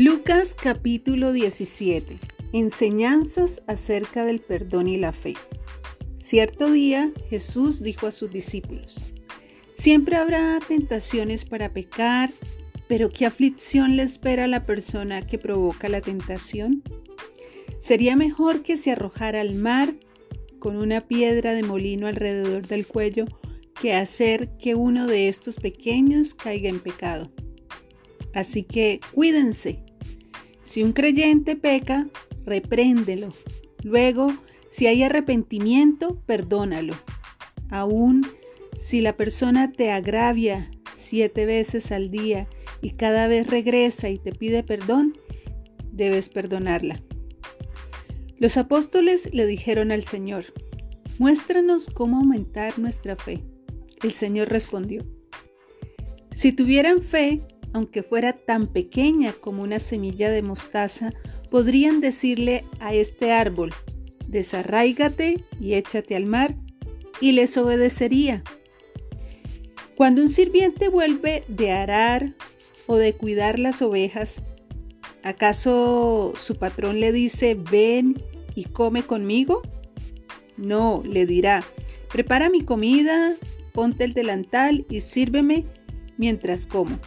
Lucas capítulo 17. Enseñanzas acerca del perdón y la fe. Cierto día Jesús dijo a sus discípulos, Siempre habrá tentaciones para pecar, pero ¿qué aflicción le espera a la persona que provoca la tentación? Sería mejor que se arrojara al mar con una piedra de molino alrededor del cuello que hacer que uno de estos pequeños caiga en pecado. Así que cuídense si un creyente peca, repréndelo. Luego, si hay arrepentimiento, perdónalo. Aún si la persona te agravia siete veces al día y cada vez regresa y te pide perdón, debes perdonarla. Los apóstoles le dijeron al Señor, muéstranos cómo aumentar nuestra fe. El Señor respondió, si tuvieran fe aunque fuera tan pequeña como una semilla de mostaza, podrían decirle a este árbol, desarráigate y échate al mar, y les obedecería. Cuando un sirviente vuelve de arar o de cuidar las ovejas, ¿acaso su patrón le dice, ven y come conmigo? No, le dirá, prepara mi comida, ponte el delantal y sírveme mientras como.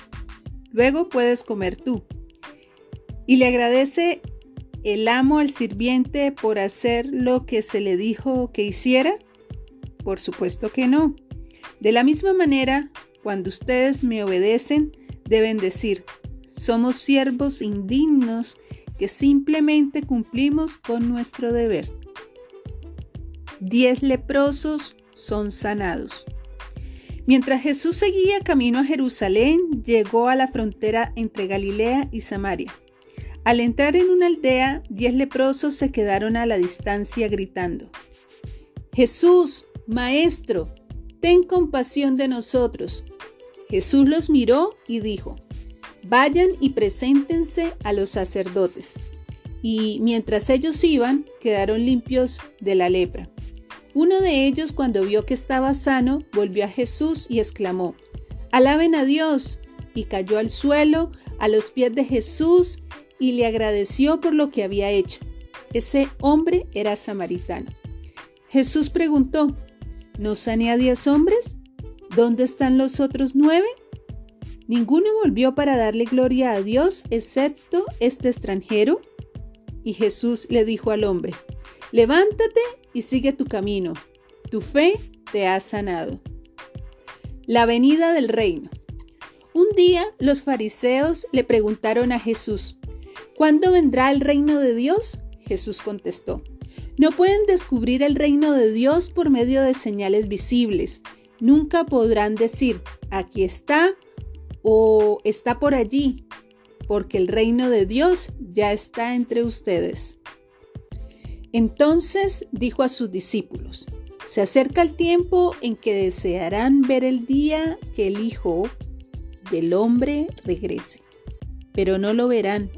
Luego puedes comer tú. Y le agradece el amo al sirviente por hacer lo que se le dijo que hiciera. Por supuesto que no. De la misma manera, cuando ustedes me obedecen, deben decir, somos siervos indignos que simplemente cumplimos con nuestro deber. Diez leprosos son sanados. Mientras Jesús seguía camino a Jerusalén, llegó a la frontera entre Galilea y Samaria. Al entrar en una aldea, diez leprosos se quedaron a la distancia gritando, Jesús, Maestro, ten compasión de nosotros. Jesús los miró y dijo, Vayan y preséntense a los sacerdotes. Y mientras ellos iban, quedaron limpios de la lepra. Uno de ellos, cuando vio que estaba sano, volvió a Jesús y exclamó, Alaben a Dios, y cayó al suelo a los pies de Jesús y le agradeció por lo que había hecho. Ese hombre era samaritano. Jesús preguntó, ¿no sané a diez hombres? ¿Dónde están los otros nueve? Ninguno volvió para darle gloria a Dios excepto este extranjero. Y Jesús le dijo al hombre, levántate y sigue tu camino. Tu fe te ha sanado. La venida del reino. Un día los fariseos le preguntaron a Jesús, ¿cuándo vendrá el reino de Dios? Jesús contestó, no pueden descubrir el reino de Dios por medio de señales visibles. Nunca podrán decir, aquí está o está por allí, porque el reino de Dios ya está entre ustedes. Entonces dijo a sus discípulos, se acerca el tiempo en que desearán ver el día que el Hijo del Hombre regrese, pero no lo verán.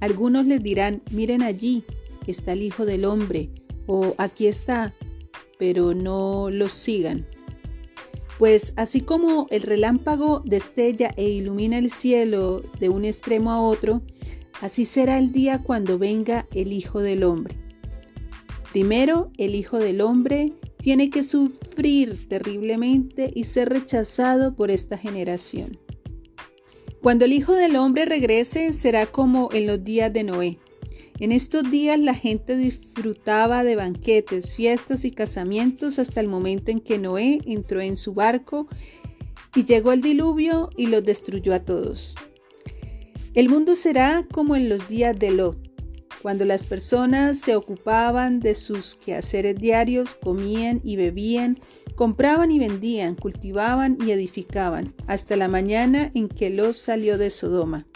Algunos les dirán, miren allí, está el Hijo del Hombre, o aquí está, pero no los sigan. Pues así como el relámpago destella e ilumina el cielo de un extremo a otro, así será el día cuando venga el Hijo del Hombre. Primero, el Hijo del Hombre tiene que sufrir terriblemente y ser rechazado por esta generación. Cuando el Hijo del Hombre regrese será como en los días de Noé. En estos días la gente disfrutaba de banquetes, fiestas y casamientos hasta el momento en que Noé entró en su barco y llegó el diluvio y los destruyó a todos. El mundo será como en los días de Lot. Cuando las personas se ocupaban de sus quehaceres diarios, comían y bebían, compraban y vendían, cultivaban y edificaban, hasta la mañana en que los salió de Sodoma.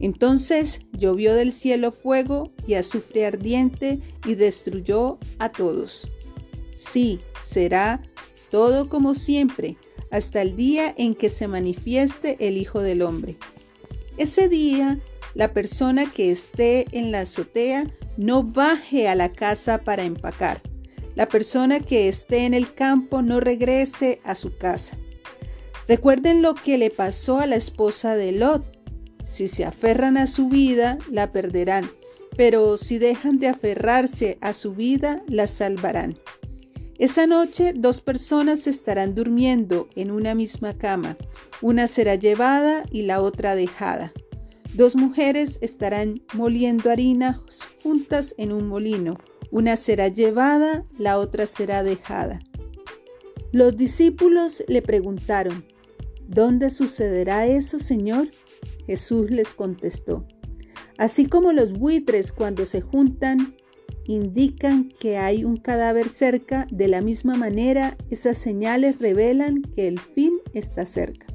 Entonces llovió del cielo fuego y azufre ardiente y destruyó a todos. Sí, será todo como siempre, hasta el día en que se manifieste el Hijo del Hombre. Ese día la persona que esté en la azotea no baje a la casa para empacar. La persona que esté en el campo no regrese a su casa. Recuerden lo que le pasó a la esposa de Lot. Si se aferran a su vida, la perderán, pero si dejan de aferrarse a su vida, la salvarán. Esa noche dos personas estarán durmiendo en una misma cama. Una será llevada y la otra dejada. Dos mujeres estarán moliendo harina juntas en un molino. Una será llevada, la otra será dejada. Los discípulos le preguntaron, ¿Dónde sucederá eso, Señor? Jesús les contestó, Así como los buitres cuando se juntan indican que hay un cadáver cerca, de la misma manera esas señales revelan que el fin está cerca.